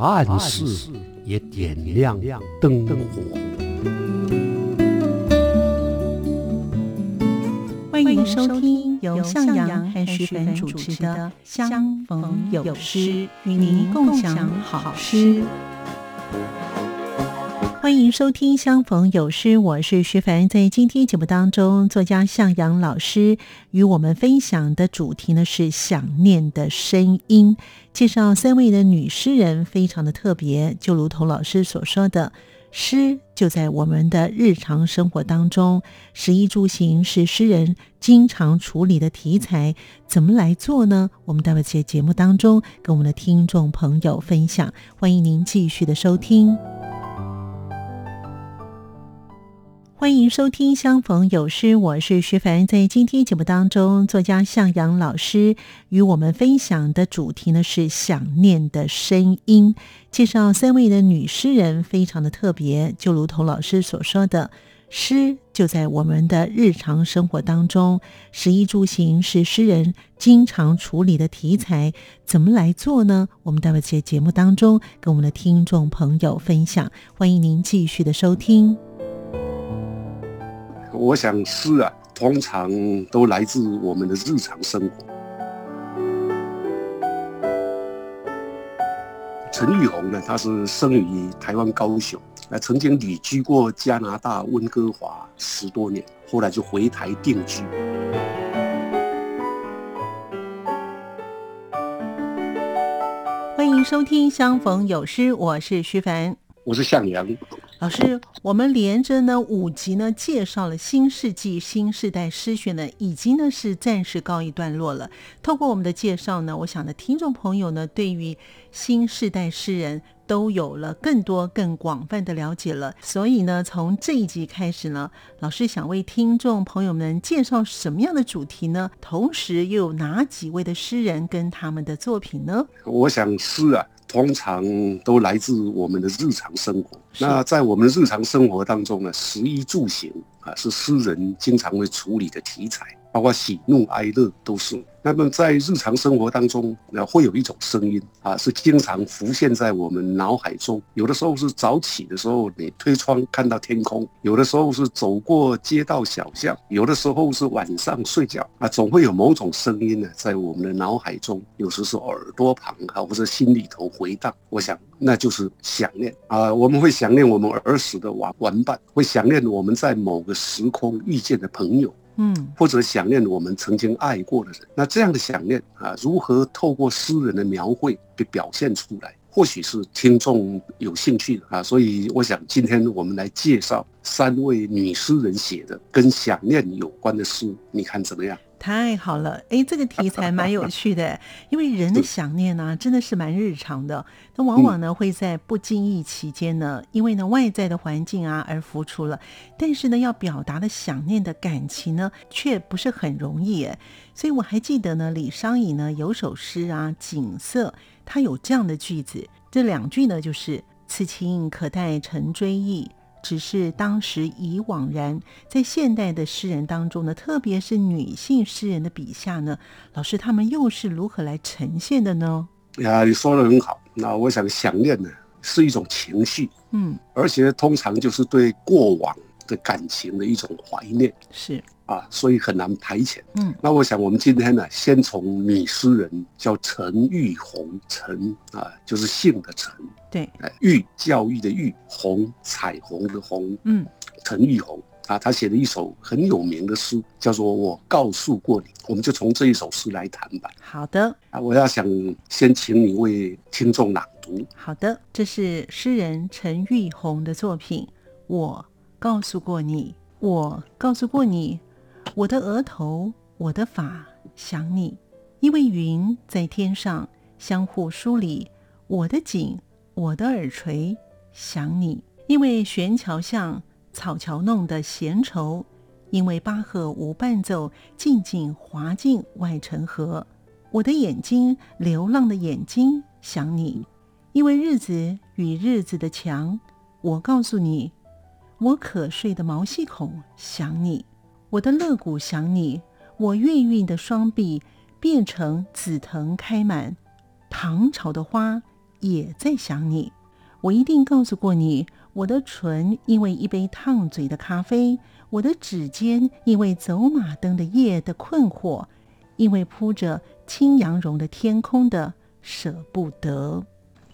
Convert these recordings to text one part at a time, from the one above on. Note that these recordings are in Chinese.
暗室也点亮灯火。欢迎收听由向阳和徐凡主持的《相逢有诗》，与您共享好诗。欢迎收听《相逢有诗》，我是徐凡。在今天节目当中，作家向阳老师与我们分享的主题呢是想念的声音。介绍三位的女诗人，非常的特别。就如同老师所说的，诗就在我们的日常生活当中，食衣住行是诗人经常处理的题材。怎么来做呢？我们待会儿在节目当中跟我们的听众朋友分享。欢迎您继续的收听。欢迎收听《相逢有诗》，我是徐凡。在今天节目当中，作家向阳老师与我们分享的主题呢是想念的声音。介绍三位的女诗人，非常的特别。就如同老师所说的，诗就在我们的日常生活当中，食衣住行是诗人经常处理的题材。怎么来做呢？我们待会在节目当中跟我们的听众朋友分享。欢迎您继续的收听。我想诗啊，通常都来自我们的日常生活。陈玉红呢，他是生于台湾高雄，那曾经旅居过加拿大温哥华十多年，后来就回台定居。欢迎收听《相逢有诗》，我是徐凡，我是向阳。老师，我们连着呢五集呢介绍了新世纪新时代诗选呢，已经呢是暂时告一段落了。透过我们的介绍呢，我想的听众朋友呢，对于新时代诗人都有了更多更广泛的了解了。所以呢，从这一集开始呢，老师想为听众朋友们介绍什么样的主题呢？同时又有哪几位的诗人跟他们的作品呢？我想诗啊。通常都来自我们的日常生活。那在我们的日常生活当中呢，食衣住行啊，是诗人经常会处理的题材。包括喜怒哀乐都是。那么在日常生活当中，那会有一种声音啊，是经常浮现在我们脑海中。有的时候是早起的时候，你推窗看到天空；有的时候是走过街道小巷；有的时候是晚上睡觉啊，总会有某种声音呢，在我们的脑海中，有时是耳朵旁啊，或者心里头回荡。我想，那就是想念啊，我们会想念我们儿时的玩玩伴，会想念我们在某个时空遇见的朋友。嗯，或者想念我们曾经爱过的人，那这样的想念啊，如何透过诗人的描绘被表现出来？或许是听众有兴趣的啊，所以我想今天我们来介绍三位女诗人写的跟想念有关的诗，你看怎么样？太好了，哎，这个题材蛮有趣的，因为人的想念呢，真的是蛮日常的。那往往呢，会在不经意期间呢，因为呢外在的环境啊而浮出了，但是呢，要表达的想念的感情呢，却不是很容易。哎，所以我还记得呢，李商隐呢有首诗啊，《景色》，他有这样的句子，这两句呢就是“此情可待成追忆”。只是当时已惘然，在现代的诗人当中呢，特别是女性诗人的笔下呢，老师他们又是如何来呈现的呢？呀，你说的很好。那我想，想念呢是一种情绪，嗯，而且通常就是对过往的感情的一种怀念，是啊，所以很难排遣。嗯，那我想，我们今天呢，先从女诗人叫陈玉红，陈啊，就是姓的陈。对，玉教育的玉，红彩虹的红，嗯，陈玉红啊，他写了一首很有名的诗，叫做《我告诉过你》，我们就从这一首诗来谈吧。好的，啊，我要想先请你为听众朗读。好的，这是诗人陈玉红的作品。我告诉过你，我告诉过你，我的额头，我的发，想你，因为云在天上相互梳理，我的颈。我的耳垂想你，因为悬桥上草桥弄的闲愁，因为巴赫无伴奏，静静滑进外城河。我的眼睛，流浪的眼睛，想你。因为日子与日子的墙，我告诉你，我可睡的毛细孔想你，我的肋骨想你，我孕育的双臂变成紫藤开满，唐朝的花也在想你。我一定告诉过你，我的唇因为一杯烫嘴的咖啡，我的指尖因为走马灯的夜的困惑，因为铺着青羊绒的天空的舍不得。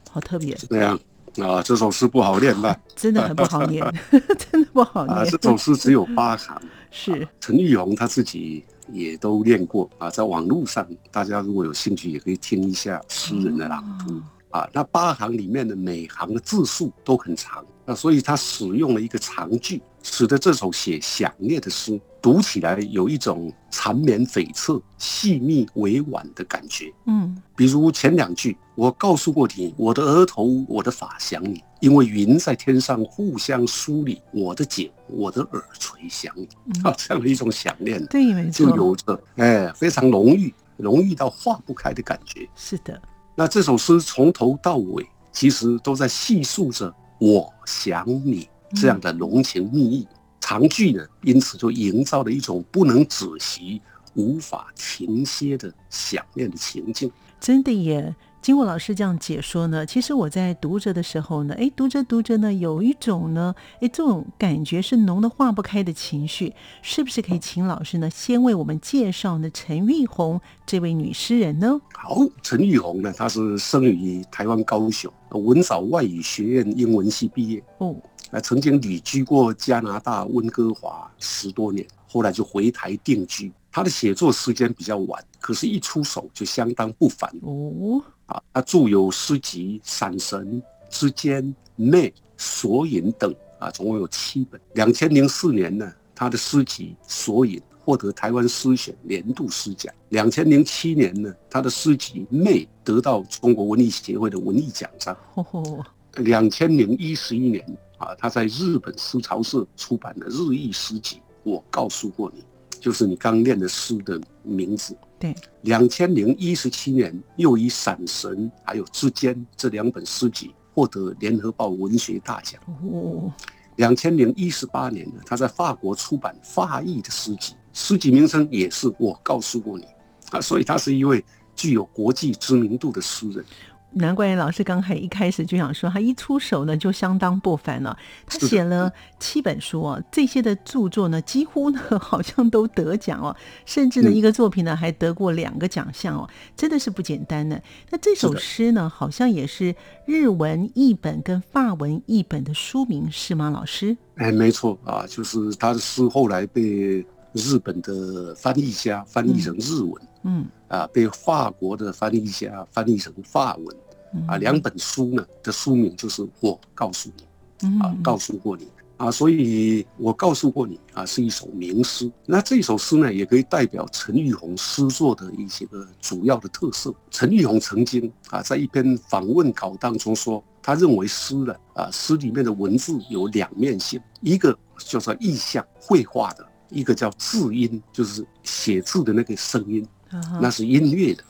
好特别，这样啊，这首诗不好念吧？真的很不好念，真的不好念。啊，这首诗只有八行，是陈玉红他自己也都练过啊，在网络上，大家如果有兴趣，也可以听一下诗人的朗读啊。那八行里面的每行的字数都很长，那所以他使用了一个长句。使得这首写想念的诗读起来有一种缠绵悱恻、细密委婉的感觉。嗯，比如前两句，我告诉过你，我的额头、我的发想你，因为云在天上互相梳理，我的颈、我的耳垂想你，啊，这样的一种想念，对，没错，就有着哎非常浓郁、浓郁到化不开的感觉。是的，那这首诗从头到尾其实都在细述着我想你。这样的浓情蜜意，长句呢，因此就营造了一种不能止息、无法停歇的想念的情境。真的耶！经过老师这样解说呢，其实我在读着的时候呢，哎，读着读着呢，有一种呢，哎，这种感觉是浓的化不开的情绪。是不是可以请老师呢，先为我们介绍呢陈玉红这位女诗人呢？好，陈玉红呢，她是生于台湾高雄文藻外语学院英文系毕业。哦。啊，曾经旅居过加拿大温哥华十多年，后来就回台定居。她的写作时间比较晚，可是，一出手就相当不凡哦。啊，他著有诗集《闪神》《之间》《内》《索引》等啊，总共有七本。两千零四年呢，他的诗集《索引》获得台湾诗选年度诗奖。两千零七年呢，他的诗集《魅》得到中国文艺协会的文艺奖章。两千零一十一年。啊，他在日本思潮社出版的日译诗集，我告诉过你，就是你刚念的诗的名字。对，两千零一十七年又以《闪神》还有《之间》这两本诗集获得联合报文学大奖。哦，两千零一十八年呢，他在法国出版法译的诗集，诗集名称也是我告诉过你。啊，所以他是一位具有国际知名度的诗人。难怪老师刚才一开始就想说，他一出手呢就相当不凡了。他写了七本书哦，这些的著作呢几乎呢好像都得奖哦，甚至呢一个作品呢还得过两个奖项哦，真的是不简单呢。那这首诗呢好像也是日文译本跟法文译本的书名是吗？老师？哎，没错啊，就是他的诗后来被日本的翻译家翻译成日文，嗯，啊，被法国的翻译家翻译成法文。啊，两本书呢的书名就是我告诉你，啊，告诉过你啊，所以我告诉过你啊，是一首名诗。那这首诗呢，也可以代表陈玉红诗作的一些个主要的特色。陈玉红曾经啊，在一篇访问稿当中说，他认为诗呢，啊，诗里面的文字有两面性，一个叫做意象绘画的，一个叫字音，就是写字的那个声音，那是音乐的。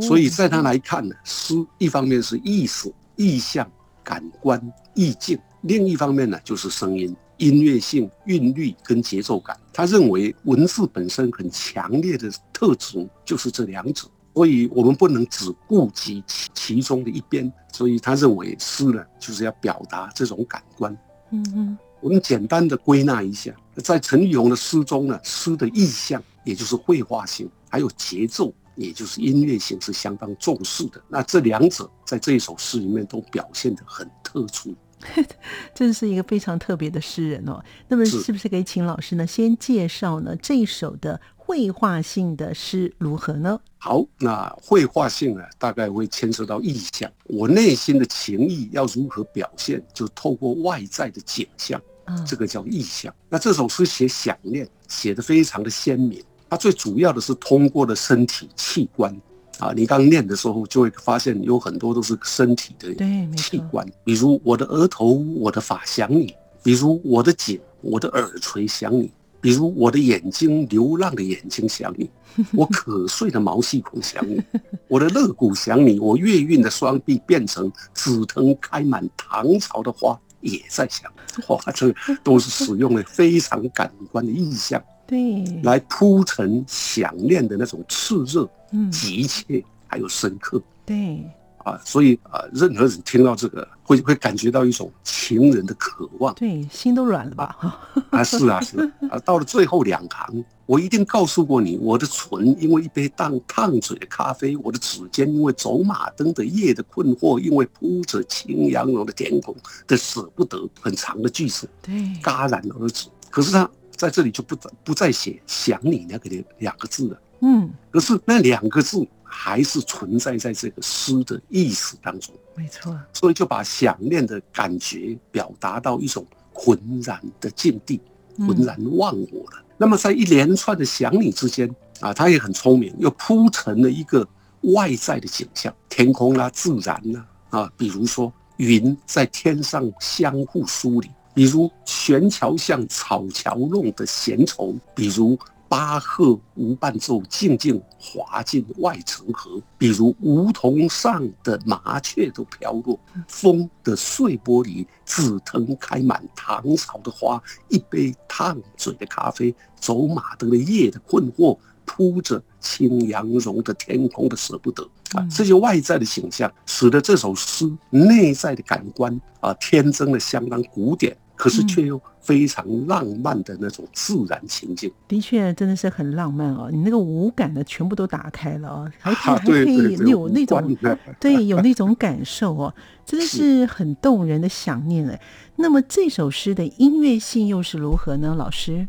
所以在他来看呢，诗一方面是意思、意象、感官、意境；另一方面呢，就是声音、音乐性、韵律跟节奏感。他认为文字本身很强烈的特质就是这两者，所以我们不能只顾及其其中的一边。所以他认为诗呢，就是要表达这种感官。嗯嗯，我们简单的归纳一下，在陈玉红的诗中呢，诗的意象，也就是绘画性，还有节奏。也就是音乐性是相当重视的，那这两者在这一首诗里面都表现得很特殊，真是一个非常特别的诗人哦。那么是不是可以请老师呢先介绍呢这一首的绘画性的诗如何呢？好，那绘画性呢大概会牵涉到意象，我内心的情意要如何表现，就透过外在的景象，这个叫意象。那这首诗写想念，写的非常的鲜明。它最主要的是通过了身体器官。啊，你刚念的时候就会发现有很多都是身体的器官，比如我的额头，我的发想你；比如我的颈，我的耳垂想你；比如我的眼睛，流浪的眼睛想你；我瞌睡的毛细孔想你；我的肋骨想你；我月晕的双臂变成紫藤开满唐朝的花，也在想。哇，这都是使用了非常感官的意象，对，来铺陈想念的那种炽热、嗯，急切还有深刻。对，啊，所以啊，任何人听到这个，会会感觉到一种情人的渴望对，心都软了吧？哈，啊，是啊，是啊，啊，到了最后两行，我一定告诉过你，我的唇因为一杯烫烫嘴的咖啡，我的指尖因为走马灯的夜的困惑，因为铺着青杨蓉的天空的舍不得，很长的句子对，戛然而止。可是他在这里就不不再写想你那个两两个字了，嗯，可是那两个字还是存在在这个诗的意思当中。没错，所以就把想念的感觉表达到一种浑然的境地，嗯浑然忘我了。那么在一连串的想你之间啊，他也很聪明，又铺成了一个外在的景象，天空啦、自然啦啊，比如说云在天上相互梳理，比如悬桥像草桥弄的闲愁，比如。巴赫无伴奏，静静滑进外城河。比如梧桐上的麻雀都飘落，风的碎玻璃，紫藤开满唐朝的花，一杯烫嘴的咖啡，走马灯的夜的困惑，铺着青羊绒的天空的舍不得啊，这些外在的形象，使得这首诗内在的感官啊，天真的相当古典。可是却又非常浪漫的那种自然情境，的确真的是很浪漫哦。你那个五感呢全部都打开了哦，还可以啊还可以有那种 对有那种感受哦，真的是很动人的想念哎。那么这首诗的音乐性又是如何呢？老师，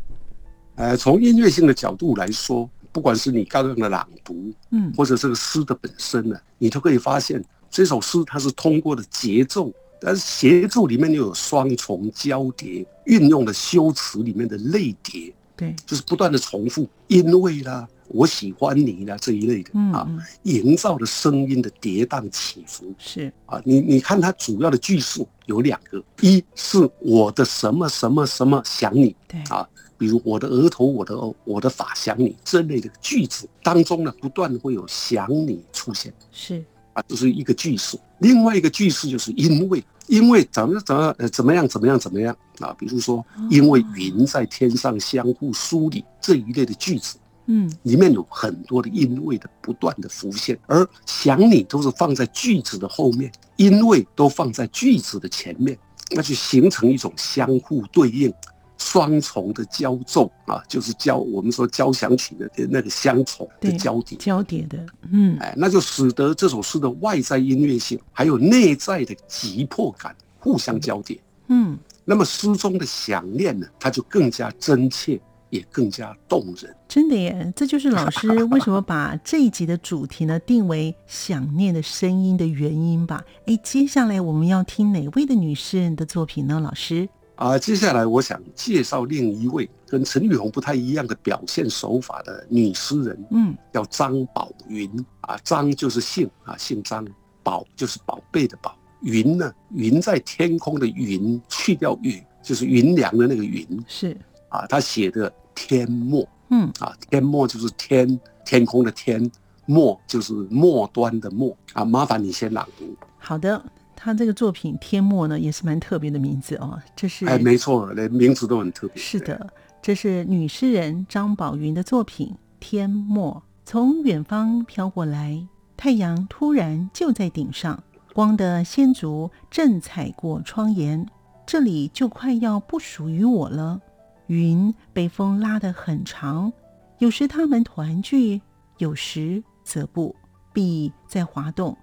呃，从音乐性的角度来说，不管是你刚刚的朗读，嗯或者这个诗的本身呢，你都可以发现这首诗它是通过了节奏，但是协助里面又有双重交叠，运用了修辞里面的类叠，对，就是不断的重复，因为啦，我喜欢你啦这一类的啊，营造的声音的跌宕起伏。是，啊，你你看它主要的句数有两个，一是我的什么什么什么想你对，啊，比如我的额头、我的我的发想你这类的句子当中呢，不断地会有想你出现。是，啊，这是一个句式。另外一个句式就是因为因为怎么怎么呃怎么样怎么样怎么样啊，比如说因为云在天上相互梳理这一类的句子。嗯里面有很多的因为的不断的浮现，而想你都是放在句子的后面，因为都放在句子的前面，那就形成一种相互对应、双重的交奏啊，就是交我们说交响曲的那个相重的交叠。交叠的，嗯哎，那就使得这首诗的外在音乐性还有内在的急迫感互相交叠。嗯，那么诗中的想念呢，它就更加真切，也更加动人。真的耶，这就是老师为什么把这一集的主题呢定为想念的声音的原因吧。哎，接下来我们要听哪位的女诗人的作品呢？老师，啊，接下来我想介绍另一位跟陈玉红不太一样的表现手法的女诗人，嗯，叫张宝云啊。张就是姓啊，姓张；宝就是宝贝的宝。云呢，云在天空的云，去掉雨就是云凉的那个云是，啊。他写的天末嗯啊，天末就是天天空的天，末就是末端的末啊。麻烦你先朗读。好的。他这个作品《天末》呢，也是蛮特别的名字哦。这是哎，没错，连名字都很特别。是的，这是女诗人张宝云的作品《天末》。从远方飘过来，太阳突然就在顶上，光的仙足正踩过窗沿，这里就快要不属于我了。云被风拉得很长，有时它们团聚，有时则不。笔在滑动，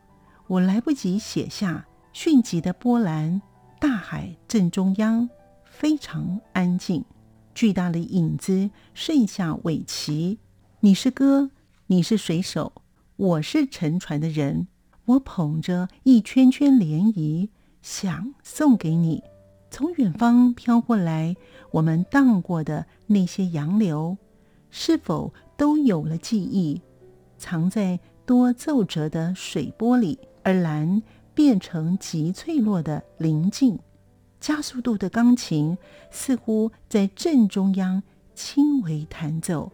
我来不及写下迅疾的波澜。大海正中央，非常安静。巨大的影子剩下尾鳍。你是歌，你是水手，我是沉船的人。我捧着一圈圈涟漪，想送给你。从远方飘过来，我们荡过的那些洋流，是否都有了记忆？藏在多皱褶的水波里，而蓝变成极脆弱的棱镜。加速度的钢琴似乎在正中央轻微弹奏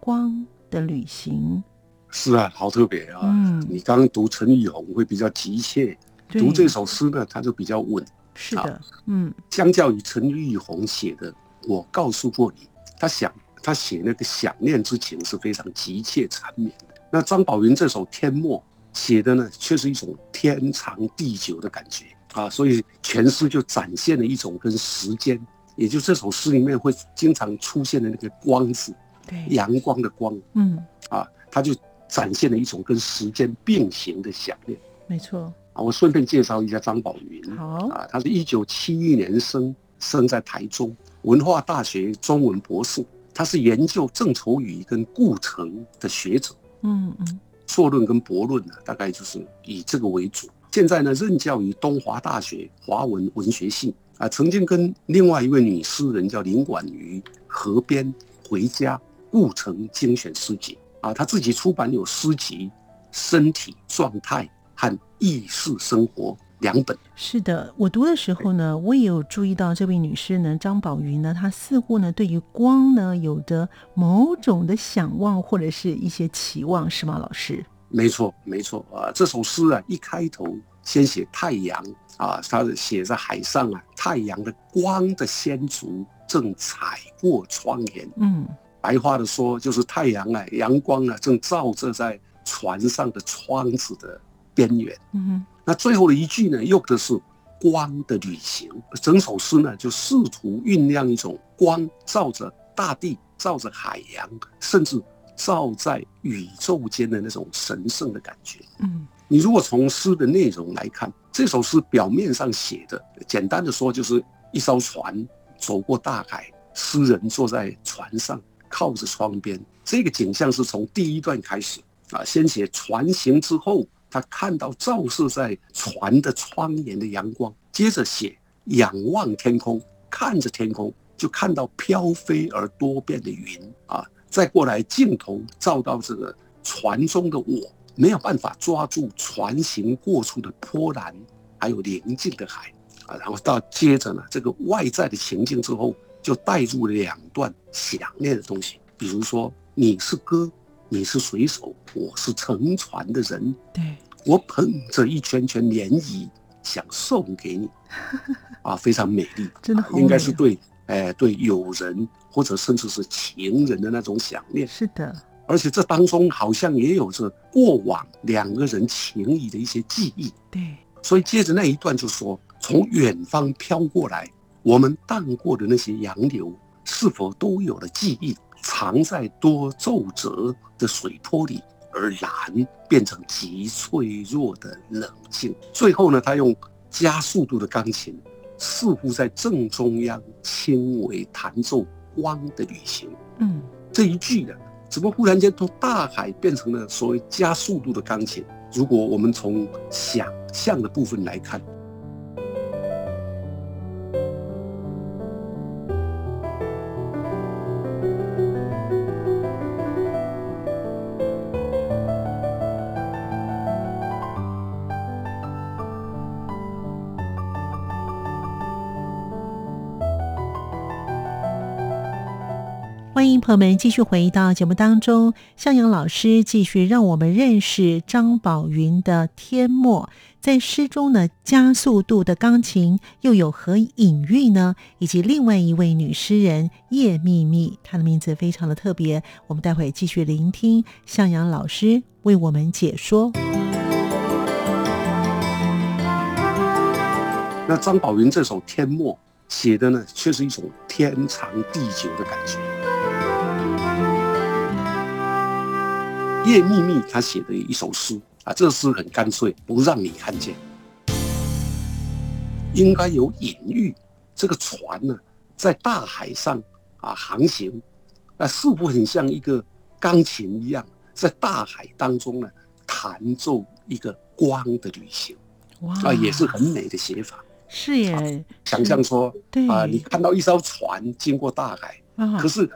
光的旅行。是啊，好特别啊！嗯你刚刚读陈玉红会比较急切，对读这首诗呢，它就比较稳。是的，嗯相较于陈玉红写的，我告诉过你，他想他写那个想念之情是非常急切缠绵的。那张宝云这首《天末》写的呢，却是一种天长地久的感觉啊，所以全诗就展现了一种跟时间，也就这首诗里面会经常出现的那个光字，对，阳光的光嗯，啊，它就展现了一种跟时间并行的想念。没错，啊，我顺便介绍一下张宝云。好啊，他是一九七一年生，生在台中文化大学中文博士。他是研究郑愁予跟顾城的学者，嗯嗯，硕论跟博论呢，大概就是以这个为主。现在呢，任教于东华大学华文文学系啊，曾经跟另外一位女诗人叫林婉瑜合编《回家故城精选诗集》啊，她自己出版有诗集《身体状态》和《意识生活》两本。是的。我读的时候呢，我也有注意到这位女士呢，张宝云呢，她似乎呢对于光呢有着某种的想望或者是一些期望，是吗，老师？没错，没错啊！这首诗啊，一开头先写太阳啊，它写在海上啊，太阳的光的先足正踩过窗沿。嗯，白话的说，就是太阳啊，阳光啊，正照射在船上的窗子的边缘。嗯哼，那最后的一句呢，用的是光的旅行。整首诗呢，就试图酝酿一种光照着大地、照着海洋，甚至照在宇宙间的那种神圣的感觉。嗯你如果从诗的内容来看，这首诗表面上写的，简单的说就是一艘船走过大海，诗人坐在船上，靠着窗边。这个景象是从第一段开始啊，先写船行之后，他看到照射在船的窗沿的阳光，接着写仰望天空，看着天空就看到飘飞而多变的云啊，再过来镜头照到这个船中的我。没有办法抓住船行过处的波澜，还有宁静的海啊，然后到接着呢，这个外在的情境之后，就带入两段想念的东西，比如说你是歌，你是水手，我是乘船的人，对，我捧着一圈圈涟漪想送给你，啊，非常美丽，真的好美、哦，应该是对，哎，对友人或者甚至是情人的那种想念。是的，而且这当中好像也有着过往两个人情谊的一些记忆，对，所以接着那一段就说，从远方飘过来，我们荡过的那些洋流，是否都有了记忆，藏在多皱褶的水波里，而蓝变成极脆弱的冷静。最后呢，他用加速度的钢琴，似乎在正中央轻微弹奏光的旅行。嗯，这一句呢。怎么忽然间从大海变成了所谓加速度的钢琴？如果我们从想象的部分来看，欢迎朋友们继续回到节目当中，向阳老师继续让我们认识张宝云的《天墨》。在诗中呢，加速度的钢琴又有何隐喻呢？以及另外一位女诗人叶秘密，她的名字非常的特别。我们待会继续聆听向阳老师为我们解说。那张宝云这首《天墨》写的呢，却是一种天长地久的感觉。叶秘密他写的一首诗啊，这诗很干脆，不让你看见，应该有隐喻。这个船呢，在大海上啊航行，啊，似乎很像一个钢琴一样，在大海当中呢弹奏一个光的旅行。哇啊，也是很美的写法。是耶，想象说对啊，你看到一艘船经过大海，啊可是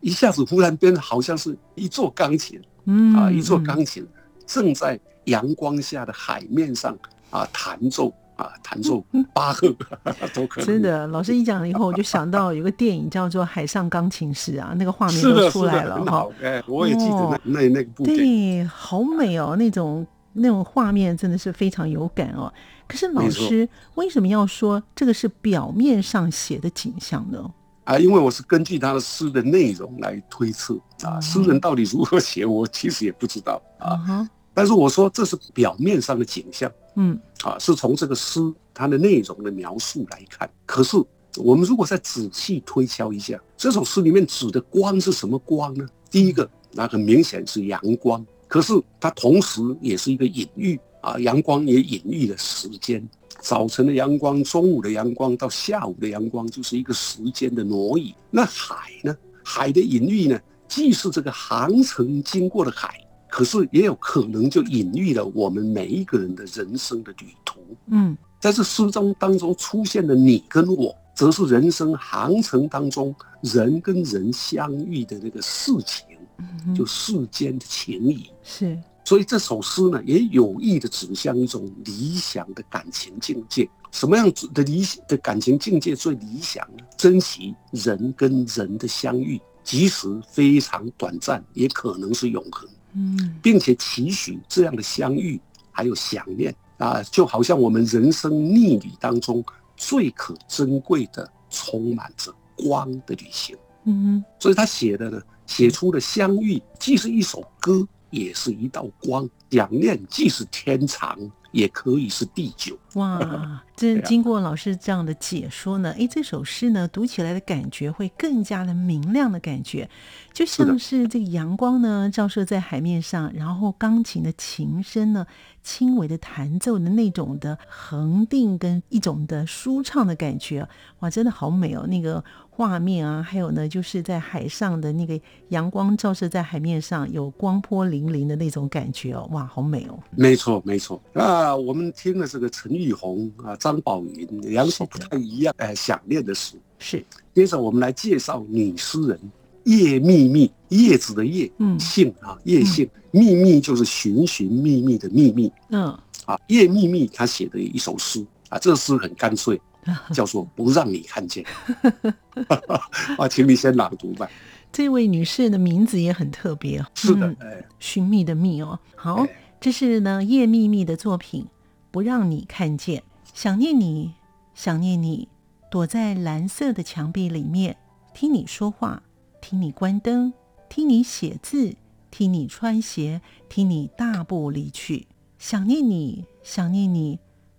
一下子忽然间好像是一座钢琴嗯啊，一座钢琴正在阳光下的海面上啊弹奏啊弹奏巴赫 都可能。真的，老师一讲了以后，我就想到有个电影叫做《海上钢琴师》啊，那个画面都出来了好。哎，我也记得哦那那那个部。对，好美哦，那种那种画面真的是非常有感哦。可是老师为什么要说这个是表面上写的景象呢？啊，因为我是根据他的诗的内容来推测啊，嗯诗人到底如何写，我其实也不知道啊。但是我说这是表面上的景象嗯啊，是从这个诗它的内容的描述来看。可是我们如果再仔细推敲一下，这首诗里面指的光是什么光呢？第一个，那很明显是阳光，可是它同时也是一个隐喻啊，阳光也隐喻了时间。早晨的阳光，中午的阳光，到下午的阳光，就是一个时间的挪移。那海呢？海的隐喻呢，既是这个航程经过的海，可是也有可能就隐喻了我们每一个人的人生的旅途。嗯在这诗中当中出现的你跟我，则是人生航程当中人跟人相遇的那个事情，嗯，就世间的情谊。是所以这首诗呢，也有意的指向一种理想的感情境界。什么样子的理的感情境界最理想呢？珍惜人跟人的相遇，即使非常短暂，也可能是永恒，嗯并且期许这样的相遇还有想念啊，就好像我们人生逆旅当中最可珍贵的、充满着光的旅行。嗯所以他写的呢，写出了相遇，既是一首歌，也是一道光；想念即是天长，也可以是第九。哇，这经过老师这样的解说呢，诶，这首诗呢读起来的感觉会更加的明亮的感觉，就像是这个阳光呢照射在海面上，然后钢琴的琴声呢轻微的弹奏的那种的恒定跟一种的舒畅的感觉，哇，真的好美哦！那个画面啊，还有呢就是在海上的那个阳光照射在海面上，有光波粼粼的那种感觉哦，哇，好美哦！没错，没错。那我们听了这个陈玉红啊、张宝云两首不太一样，呃，想念的诗。是，接着我们来介绍女诗人叶秘密，叶子的叶，嗯。姓啊，叶姓，秘密就是寻寻觅觅的秘密。嗯。啊。叶秘密她写的一首诗啊，这诗很干脆，叫做《不让你看见》啊，请你先朗读吧。这位女士的名字也很特别，是的嗯，哎，寻觅的觅哦。好。哎，这是呢叶秘密的作品，不让你看见，想念你，想念你，躲在蓝色的墙壁里面，听你说话，听你关灯，听你写字，听你穿鞋，听你大步离去，想念你，想念你，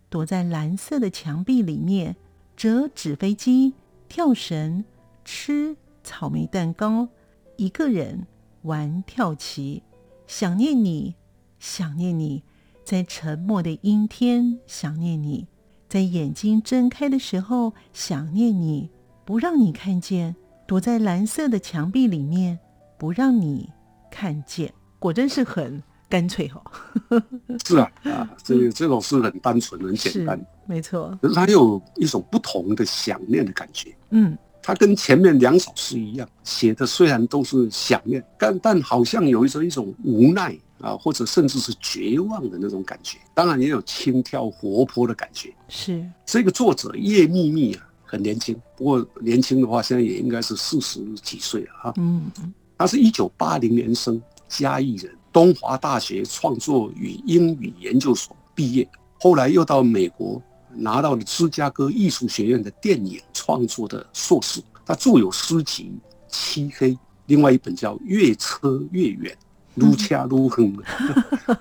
躲在蓝色的墙壁里面，折纸飞机，跳绳，吃草莓蛋糕，一个人玩跳棋，想念你，想念你，在沉默的阴天想念你，在眼睛睁开的时候想念你，不让你看见，躲在蓝色的墙壁里面，不让你看见。果真是很干脆哈、哦，是啊啊，这个这首诗很单纯，很简是单，没错，可是它有一种不同的想念的感觉。嗯，它跟前面两首诗一样，写的虽然都是想念，但但好像有一种一种无奈啊，或者甚至是绝望的那种感觉。当然也有轻佻活泼的感觉。是，这个作者叶秘密啊，很年轻，不过年轻的话，现在也应该是四十几岁了啊。嗯他是一九八零年生，嘉义人，东华大学创作与英语研究所毕业，后来又到美国拿到了芝加哥艺术学院的电影创作的硕士。他著有诗集《漆黑》，另外一本叫《越车越远》，撸掐撸哼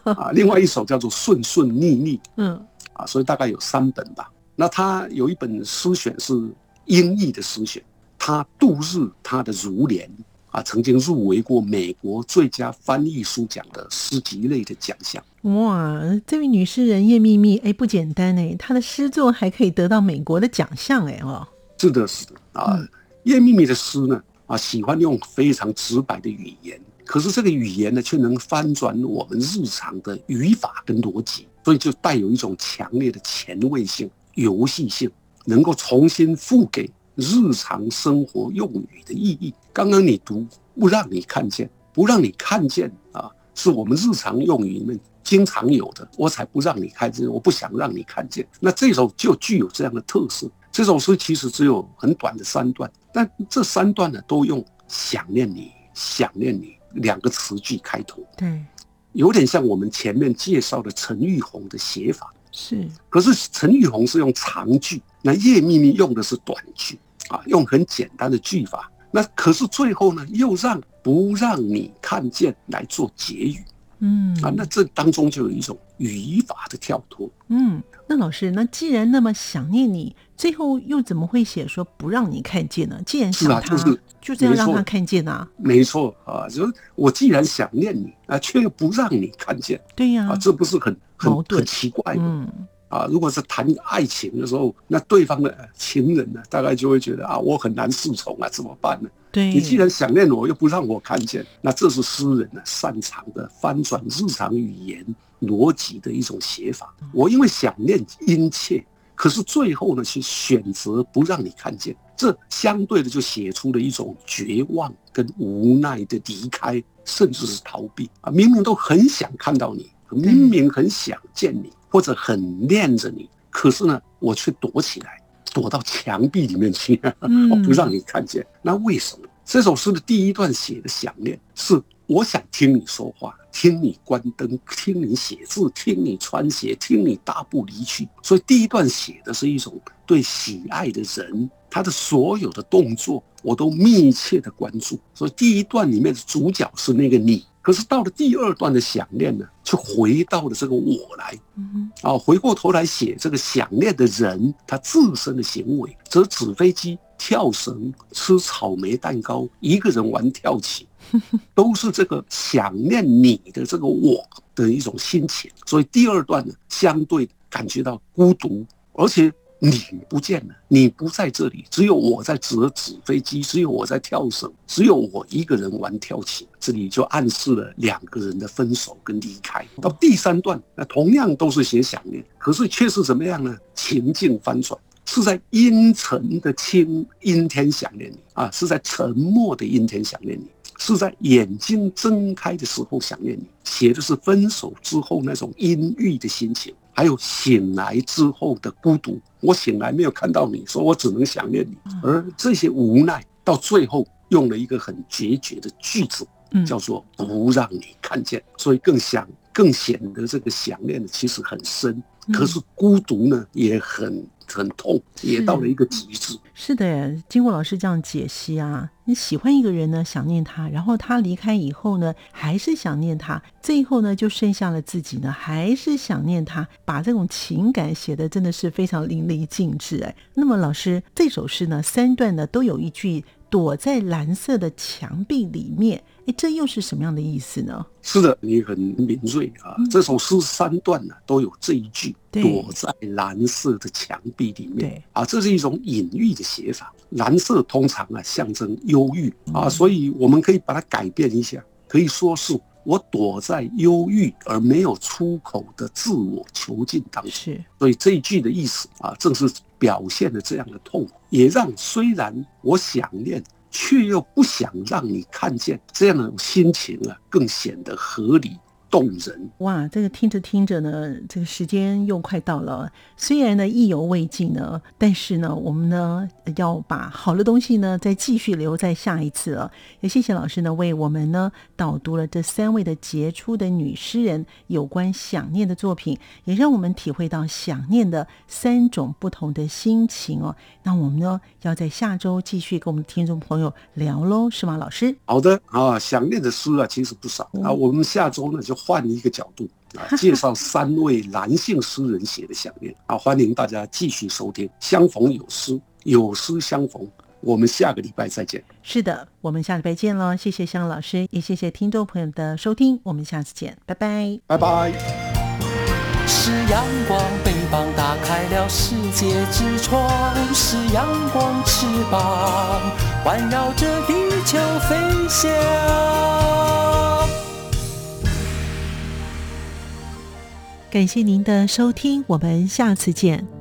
啊，另外一首叫做《顺顺逆逆》嗯啊，所以大概有三本吧。那他有一本诗选是英译的诗选，他度日他的如莲啊，曾经入围过美国最佳翻译书奖的诗集类的奖项。哇，这位女诗人叶秘密，哎，不简单哎，她的诗作还可以得到美国的奖项哎哦，是的，是的啊嗯。叶秘密的诗呢啊，喜欢用非常直白的语言，可是这个语言呢，却能翻转我们日常的语法跟逻辑，所以就带有一种强烈的前卫性、游戏性，能够重新赋给日常生活用语的意义。刚刚你读不让你看见，不让你看见啊，是我们日常用语里面经常有的，我才不让你看见，我不想让你看见。那这首就具有这样的特色。这首诗其实只有很短的三段，但这三段呢，都用“想念你，想念你”两个词句开头。对，有点像我们前面介绍的陈玉红的写法。是，可是陈玉红是用长句，那叶秘密用的是短句啊，用很简单的句法。那可是最后呢，又让不让你看见来做结语。嗯啊，那这当中就有一种语法的跳脱。嗯，那老师，那既然那么想念你，最后又怎么会写说不让你看见呢？既然是他，就是就这样让他看见啊？没错啊，就是我既然想念你啊，却又不让你看见，对呀，啊，这不是很很很奇怪的？嗯，啊，如果是谈爱情的时候，那对方的情人呢，大概就会觉得啊，我很难侍从啊，怎么办呢？对，你既然想念我，又不让我看见，那这是诗人呢擅长的翻转日常语言逻辑的一种写法。我因为想念殷切，可是最后呢，去选择不让你看见，这相对的就写出了一种绝望跟无奈的离开，甚至是逃避啊！明明都很想看到你，明明很想见你，或者很念着你，可是呢，我却躲起来。躲到墙壁里面去，我 不让你看见。那为什么这首诗的第一段写的想念是我想听你说话，听你关灯，听你写字，听你穿鞋，听你大步离去。所以第一段写的是一种对喜爱的人，他的所有的动作我都密切的关注。所以第一段里面的主角是那个你。可是到了第二段的想念呢，就回到了这个我来，嗯啊，回过头来写这个想念的人，他自身的行为，则纸飞机、跳绳、吃草莓蛋糕、一个人玩跳棋，都是这个想念你的这个我的一种心情。所以第二段呢，相对感觉到孤独，而且。你不见了，你不在这里，只有我在折纸飞机，只有我在跳绳，只有我一个人玩跳棋。这里就暗示了两个人的分手跟离开。到第三段，那同样都是写想念，可是却是怎么样呢？情境翻转，是在阴沉的清阴天想念你啊，是在沉默的阴天想念你，是在眼睛睁开的时候想念你。写的是分手之后那种阴郁的心情。还有醒来之后的孤独，我醒来没有看到你，说我只能想念你，而这些无奈到最后用了一个很决绝的句子，叫做不让你看见，所以更想更显得这个想念的其实很深，可是孤独呢也很。很痛，也到了一个极致。是的，经过老师这样解析啊，你喜欢一个人呢，想念他，然后他离开以后呢，还是想念他，最后呢，就剩下了自己呢，还是想念他，把这种情感写的真的是非常淋漓尽致哎。那么老师这首诗呢，三段呢都有一句。躲在蓝色的墙壁里面，哎，这又是什么样的意思呢？是的，你很敏锐啊。这首诗三段呢都有这一句“躲在蓝色的墙壁里面”，啊，这是一种隐喻的写法。蓝色通常啊象征忧郁啊，所以我们可以把它改变一下，可以说是。我躲在忧郁而没有出口的自我囚禁当中，是，所以这一句的意思啊，正是表现了这样的痛苦，也让虽然我想念，却又不想让你看见这样的心情啊，更显得合理。动人哇！这个听着听着呢，这个时间又快到了。虽然呢意犹未尽呢，但是呢，我们呢要把好的东西呢再继续留在下一次了。也谢谢老师呢为我们呢导读了这三位的杰出的女诗人有关想念的作品，也让我们体会到想念的三种不同的心情哦。那我们呢要在下周继续跟我们听众朋友聊喽，是吗，老师？好的啊，想念的诗啊其实不少啊，我们下周呢就。换一个角度啊，介绍三位男性诗人写的想念啊，欢迎大家继续收听。相逢有诗，有诗相逢，我们下个礼拜再见。是的，我们下礼拜见喽！谢谢香老师，也谢谢听众朋友的收听，我们下次见，拜拜，拜拜。是阳光，翅膀打开了世界之窗；是阳光，翅膀环绕着地球飞翔。感谢您的收听，我们下次见。